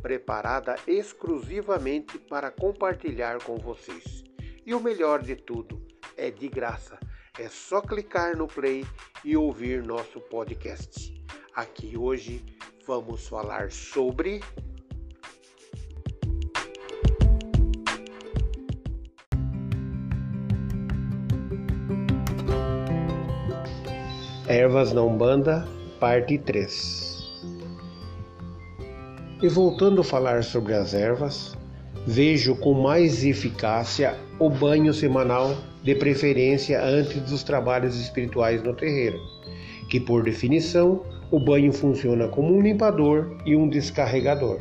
preparada exclusivamente para compartilhar com vocês. E o melhor de tudo, é de graça. É só clicar no play e ouvir nosso podcast. Aqui hoje vamos falar sobre Ervas na Umbanda, parte 3. E voltando a falar sobre as ervas, vejo com mais eficácia o banho semanal, de preferência antes dos trabalhos espirituais no terreiro, que por definição o banho funciona como um limpador e um descarregador.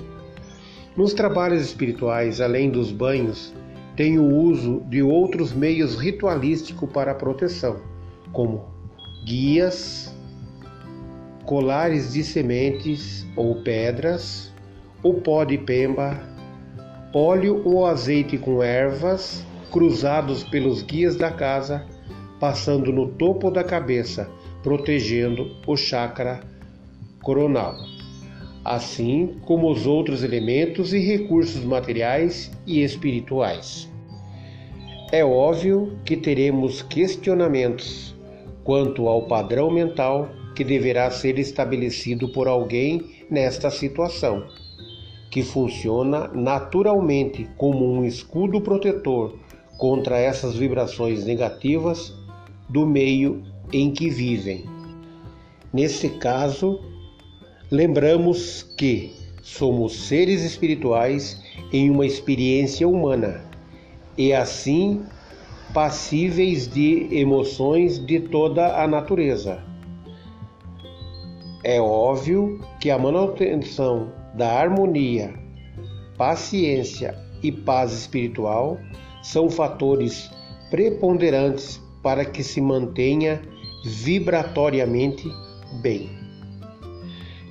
Nos trabalhos espirituais, além dos banhos, tem o uso de outros meios ritualísticos para a proteção, como guias, colares de sementes ou pedras, o pó de pemba, óleo ou azeite com ervas cruzados pelos guias da casa, passando no topo da cabeça, protegendo o chakra coronal, assim como os outros elementos e recursos materiais e espirituais. É óbvio que teremos questionamentos quanto ao padrão mental que deverá ser estabelecido por alguém nesta situação que funciona naturalmente como um escudo protetor contra essas vibrações negativas do meio em que vivem. Nesse caso, lembramos que somos seres espirituais em uma experiência humana e assim passíveis de emoções de toda a natureza. É óbvio que a manutenção da harmonia, paciência e paz espiritual são fatores preponderantes para que se mantenha vibratoriamente bem.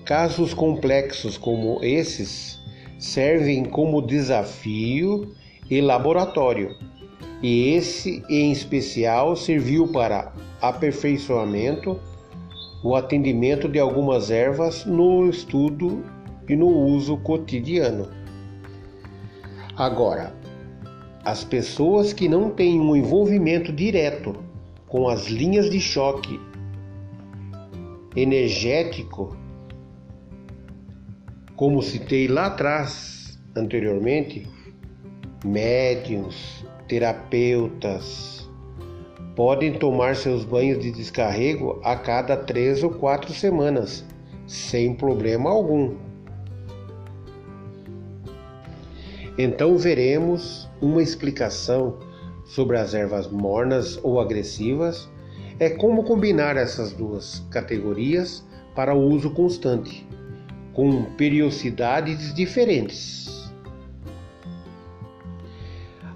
Casos complexos como esses servem como desafio e laboratório, e esse em especial serviu para aperfeiçoamento o atendimento de algumas ervas no estudo e no uso cotidiano. Agora, as pessoas que não têm um envolvimento direto com as linhas de choque energético, como citei lá atrás, anteriormente, médiums, terapeutas, podem tomar seus banhos de descarrego a cada três ou quatro semanas, sem problema algum. Então veremos uma explicação sobre as ervas mornas ou agressivas, é como combinar essas duas categorias para o uso constante, com periodicidades diferentes.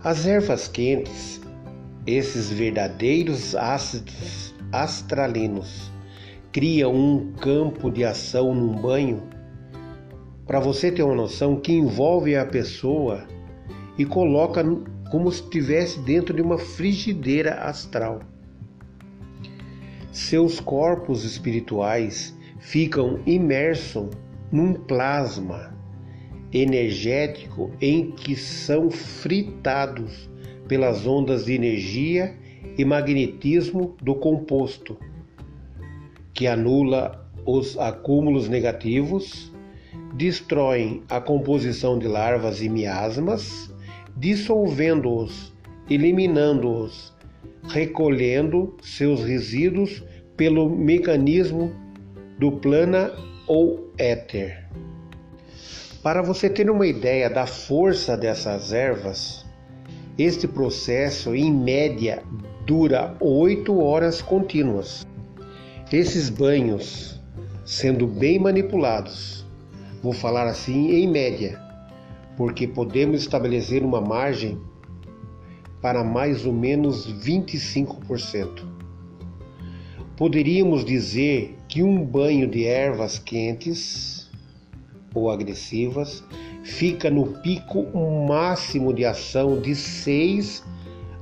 As ervas quentes, esses verdadeiros ácidos astralinos, criam um campo de ação num banho para você ter uma noção que envolve a pessoa e coloca como se estivesse dentro de uma frigideira astral. Seus corpos espirituais ficam imersos num plasma energético em que são fritados pelas ondas de energia e magnetismo do composto, que anula os acúmulos negativos destroem a composição de larvas e miasmas, dissolvendo-os, eliminando-os, recolhendo seus resíduos pelo mecanismo do plana ou éter. Para você ter uma ideia da força dessas ervas, este processo em média dura oito horas contínuas. Esses banhos, sendo bem manipulados, vou falar assim em média, porque podemos estabelecer uma margem para mais ou menos 25%. Poderíamos dizer que um banho de ervas quentes ou agressivas fica no pico máximo de ação de 6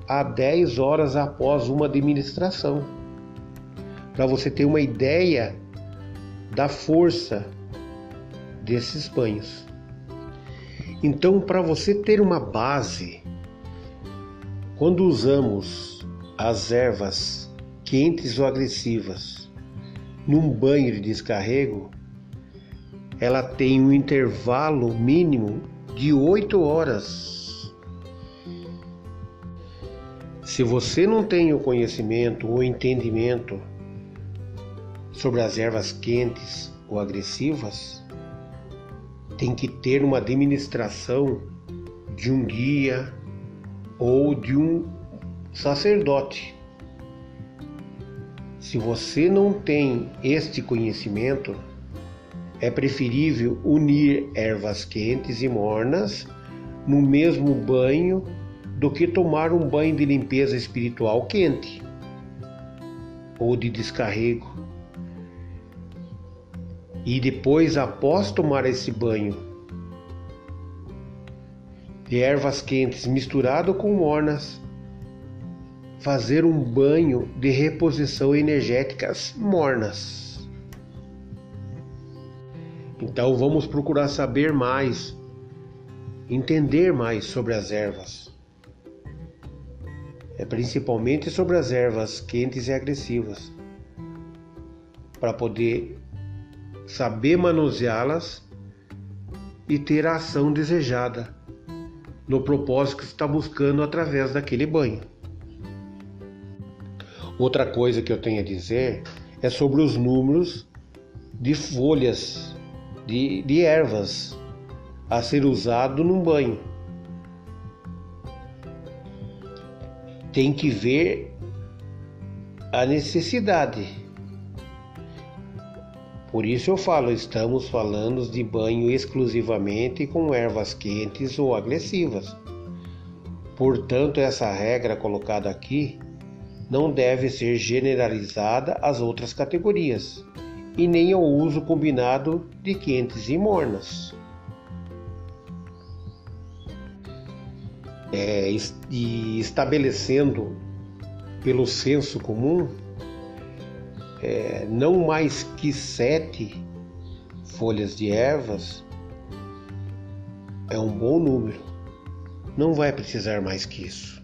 a 10 horas após uma administração. Para você ter uma ideia da força desses banhos. Então, para você ter uma base, quando usamos as ervas quentes ou agressivas num banho de descarrego, ela tem um intervalo mínimo de 8 horas. Se você não tem o conhecimento ou entendimento sobre as ervas quentes ou agressivas, tem que ter uma administração de um guia ou de um sacerdote. Se você não tem este conhecimento, é preferível unir ervas quentes e mornas no mesmo banho do que tomar um banho de limpeza espiritual quente ou de descarrego. E depois, após tomar esse banho de ervas quentes misturado com mornas, fazer um banho de reposição energéticas mornas. Então vamos procurar saber mais, entender mais sobre as ervas. É principalmente sobre as ervas quentes e agressivas, para poder saber manuseá-las e ter a ação desejada no propósito que está buscando através daquele banho. Outra coisa que eu tenho a dizer é sobre os números de folhas de, de ervas a ser usado num banho. Tem que ver a necessidade. Por isso eu falo, estamos falando de banho exclusivamente com ervas quentes ou agressivas. Portanto, essa regra colocada aqui não deve ser generalizada às outras categorias e nem ao uso combinado de quentes e mornas. É, e estabelecendo pelo senso comum é, não mais que sete folhas de ervas é um bom número. Não vai precisar mais que isso.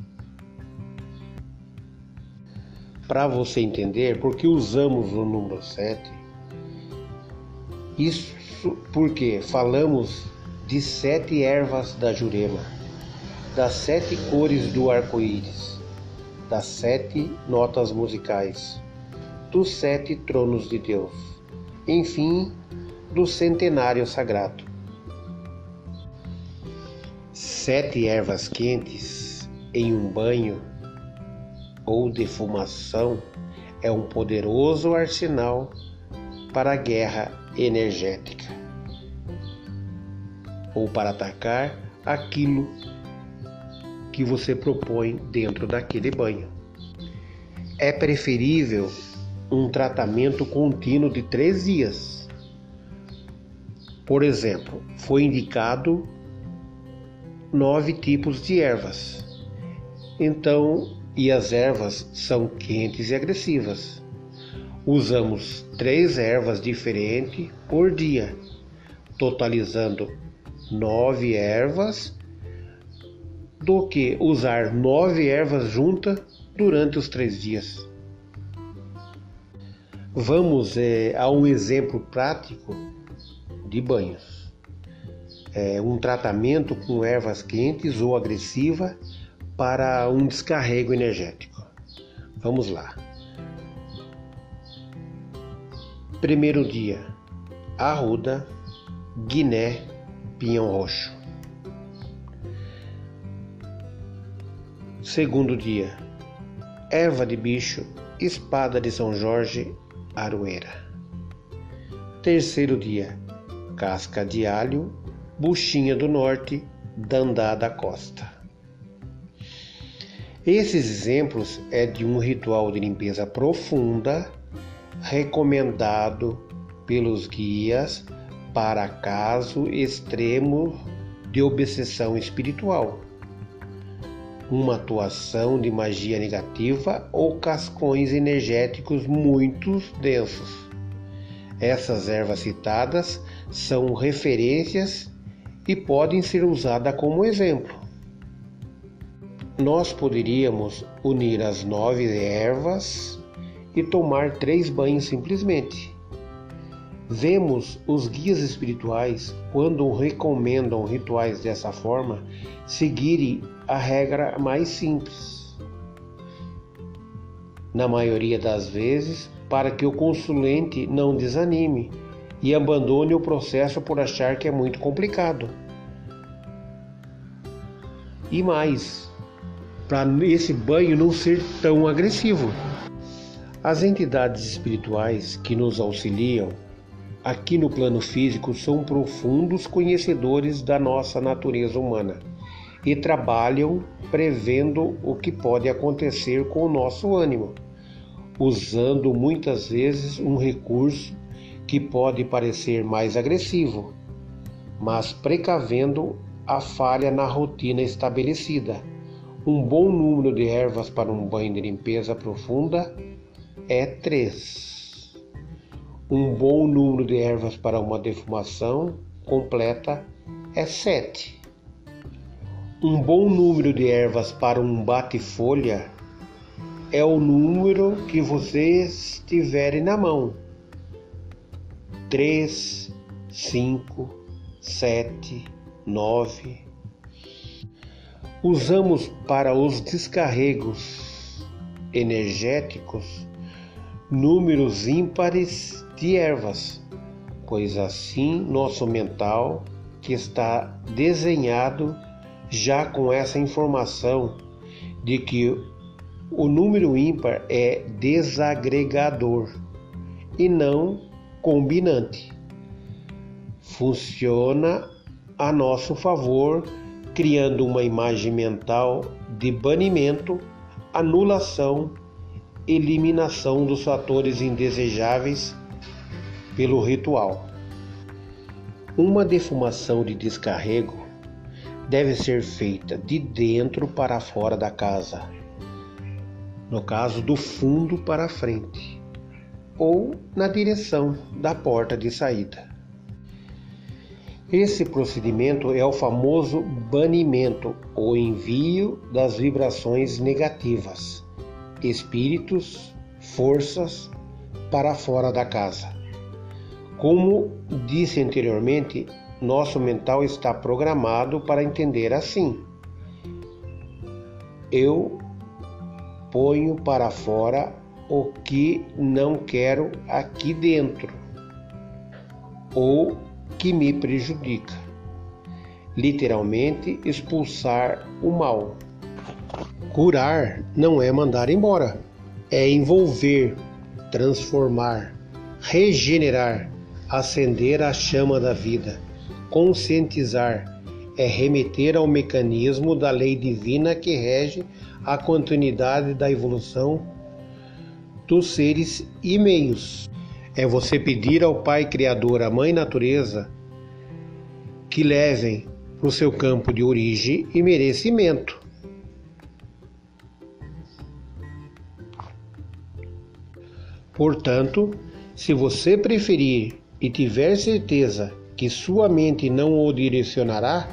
Para você entender por que usamos o número 7, isso porque falamos de sete ervas da Jurema, das sete cores do arco-íris, das sete notas musicais, dos sete tronos de Deus, enfim, do centenário sagrado. Sete ervas quentes em um banho ou defumação é um poderoso arsenal para a guerra energética ou para atacar aquilo que você propõe dentro daquele banho. É preferível um tratamento contínuo de três dias. Por exemplo, foi indicado nove tipos de ervas. Então, e as ervas são quentes e agressivas. Usamos três ervas diferentes por dia, totalizando nove ervas, do que usar nove ervas juntas durante os três dias. Vamos é, a um exemplo prático de banhos. É um tratamento com ervas quentes ou agressiva para um descarrego energético. Vamos lá. Primeiro dia: arruda, guiné, pinhão roxo. Segundo dia: erva de bicho, espada de São Jorge, aroeira. Terceiro dia: casca de alho, buchinha do norte, Dandá da Costa. Esses exemplos é de um ritual de limpeza profunda recomendado pelos guias para caso extremo de obsessão espiritual, uma atuação de magia negativa ou cascões energéticos muito densos. Essas ervas citadas são referências e podem ser usadas como exemplo. Nós poderíamos unir as nove ervas e tomar três banhos simplesmente. Vemos os guias espirituais, quando recomendam rituais dessa forma, seguirem a regra mais simples. Na maioria das vezes, para que o consulente não desanime e abandone o processo por achar que é muito complicado. E mais, para esse banho não ser tão agressivo. As entidades espirituais que nos auxiliam aqui no plano físico são profundos conhecedores da nossa natureza humana e trabalham prevendo o que pode acontecer com o nosso ânimo, usando muitas vezes um recurso que pode parecer mais agressivo, mas precavendo a falha na rotina estabelecida. Um bom número de ervas para um banho de limpeza profunda é três um bom número de ervas para uma defumação completa é 7. Um bom número de ervas para um bate-folha é o número que vocês tiverem na mão. 3, 5, 7, 9. Usamos para os descarregos energéticos números ímpares de ervas, pois assim nosso mental, que está desenhado já com essa informação de que o número ímpar é desagregador e não combinante. Funciona a nosso favor, criando uma imagem mental de banimento, anulação, eliminação dos fatores indesejáveis pelo ritual. Uma defumação de descarrego deve ser feita de dentro para fora da casa, no caso do fundo para frente, ou na direção da porta de saída. Esse procedimento é o famoso banimento ou envio das vibrações negativas, espíritos, forças para fora da casa. Como disse anteriormente, nosso mental está programado para entender assim. Eu ponho para fora o que não quero aqui dentro ou que me prejudica. Literalmente, expulsar o mal. Curar não é mandar embora, é envolver, transformar, regenerar acender a chama da vida. Conscientizar é remeter ao mecanismo da lei divina que rege a continuidade da evolução dos seres e meios. É você pedir ao Pai Criador, à Mãe Natureza, que levem para o seu campo de origem e merecimento. Portanto, se você preferir e tiver certeza que sua mente não o direcionará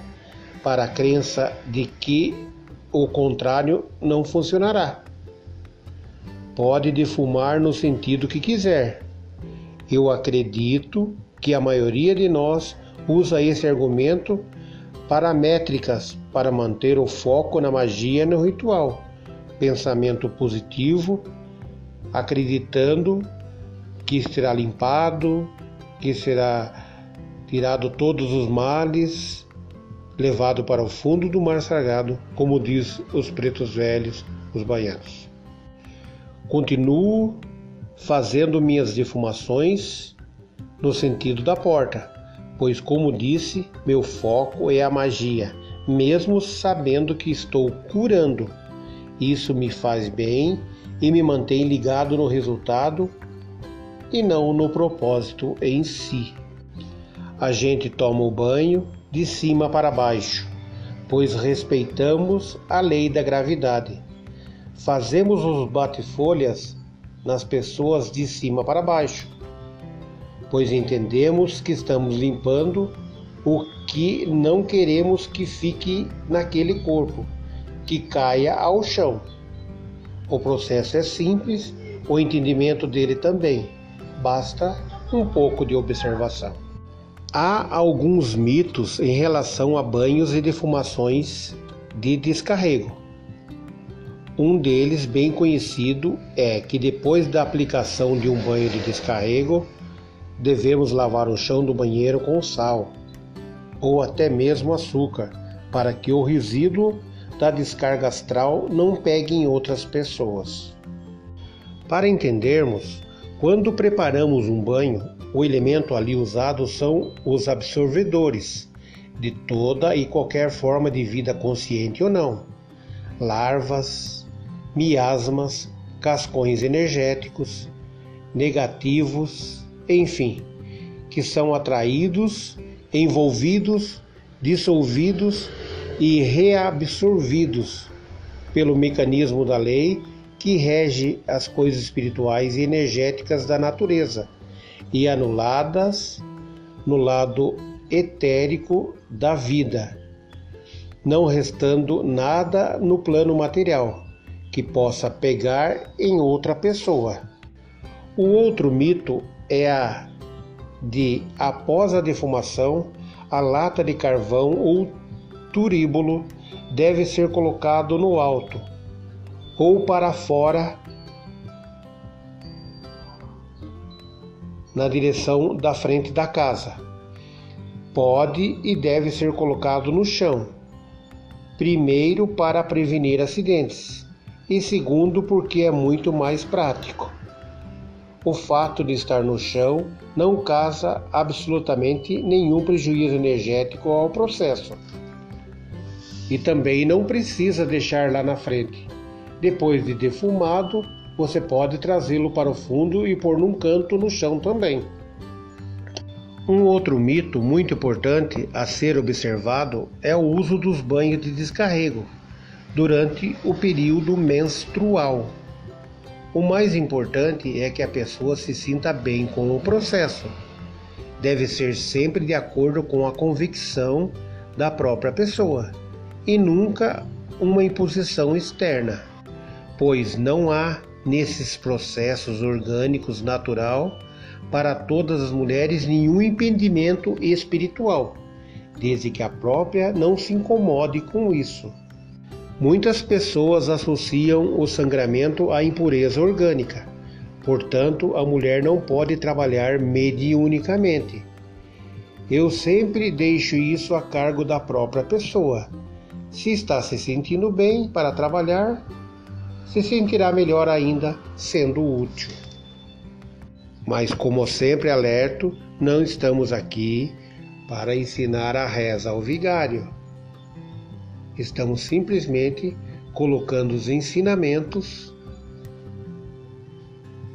para a crença de que o contrário não funcionará. Pode defumar no sentido que quiser. Eu acredito que a maioria de nós usa esse argumento para métricas para manter o foco na magia no ritual. Pensamento positivo, acreditando que será limpado, que será tirado todos os males, levado para o fundo do mar sagrado, como diz os pretos velhos, os baianos. Continuo fazendo minhas defumações no sentido da porta, pois, como disse, meu foco é a magia, mesmo sabendo que estou curando. Isso me faz bem e me mantém ligado no resultado e não no propósito em si. A gente toma o banho de cima para baixo, pois respeitamos a lei da gravidade. Fazemos os bate-folhas nas pessoas de cima para baixo, pois entendemos que estamos limpando o que não queremos que fique naquele corpo, que caia ao chão. O processo é simples, o entendimento dele também. Basta um pouco de observação. Há alguns mitos em relação a banhos e defumações de descarrego. Um deles, bem conhecido, é que depois da aplicação de um banho de descarrego, devemos lavar o chão do banheiro com sal ou até mesmo açúcar, para que o resíduo da descarga astral não pegue em outras pessoas. Para entendermos, quando preparamos um banho, o elemento ali usado são os absorvedores de toda e qualquer forma de vida consciente ou não. Larvas, miasmas, cascões energéticos, negativos, enfim, que são atraídos, envolvidos, dissolvidos e reabsorvidos pelo mecanismo da lei que rege as coisas espirituais e energéticas da natureza e anuladas no lado etérico da vida, não restando nada no plano material que possa pegar em outra pessoa. O outro mito é a de, após a defumação, a lata de carvão ou turíbulo deve ser colocado no alto ou para fora na direção da frente da casa. Pode e deve ser colocado no chão, primeiro para prevenir acidentes e segundo porque é muito mais prático. O fato de estar no chão não causa absolutamente nenhum prejuízo energético ao processo. E também não precisa deixar lá na frente. Depois de defumado, você pode trazê-lo para o fundo e pôr num canto no chão também. Um outro mito muito importante a ser observado é o uso dos banhos de descarrego durante o período menstrual. O mais importante é que a pessoa se sinta bem com o processo. Deve ser sempre de acordo com a convicção da própria pessoa e nunca uma imposição externa, pois não há nesses processos orgânicos natural para todas as mulheres nenhum impedimento espiritual, desde que a própria não se incomode com isso. Muitas pessoas associam o sangramento à impureza orgânica. Portanto, a mulher não pode trabalhar mediunicamente. Eu sempre deixo isso a cargo da própria pessoa. Se está se sentindo bem para trabalhar, se sentirá melhor ainda sendo útil. Mas, como sempre alerto, não estamos aqui para ensinar a reza ao vigário. Estamos simplesmente colocando os ensinamentos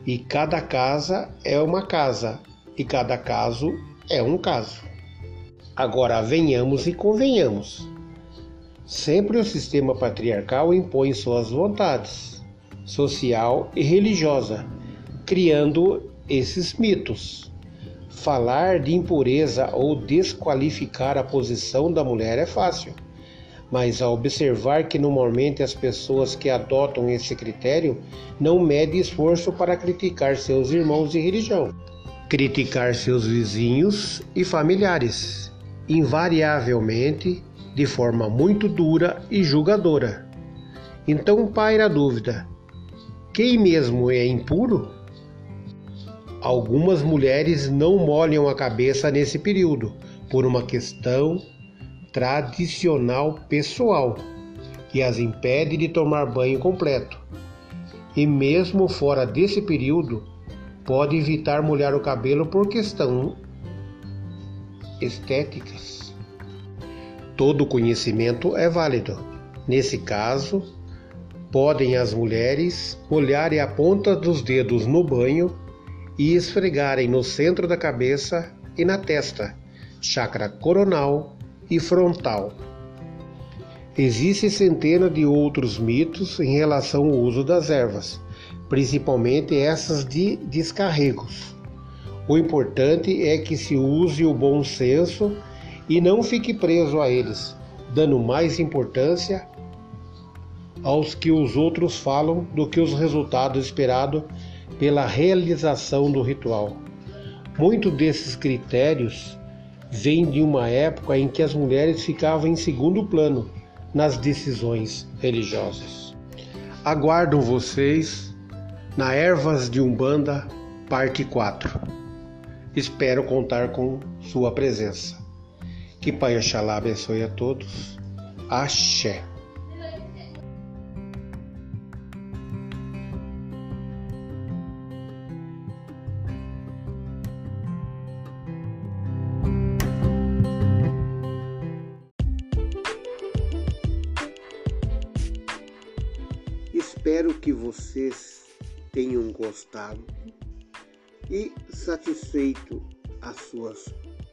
e cada casa é uma casa e cada caso é um caso. Agora venhamos e convenhamos. Sempre o sistema patriarcal impõe suas vontades, social e religiosa, criando esses mitos. Falar de impureza ou desqualificar a posição da mulher é fácil, mas ao observar que normalmente as pessoas que adotam esse critério não medem esforço para criticar seus irmãos de religião, criticar seus vizinhos e familiares, invariavelmente de forma muito dura e julgadora. Então paira a dúvida: quem mesmo é impuro? Algumas mulheres não molham a cabeça nesse período por uma questão tradicional pessoal que as impede de tomar banho completo. E mesmo fora desse período, pode evitar molhar o cabelo por questão estéticas. Todo conhecimento é válido. Nesse caso, podem as mulheres molharem a ponta dos dedos no banho e esfregarem no centro da cabeça e na testa, chakra coronal e frontal. Existem centenas de outros mitos em relação ao uso das ervas, principalmente essas de descarregos. O importante é que se use o bom senso e não fique preso a eles, dando mais importância aos que os outros falam do que os resultados esperados pela realização do ritual. Muitos desses critérios vêm de uma época em que as mulheres ficavam em segundo plano nas decisões religiosas. Aguardo vocês na Ervas de Umbanda, parte 4. Espero contar com sua presença. Que Pai Oxalá abençoe a todos. Axé. Espero que vocês tenham gostado e satisfeito as suas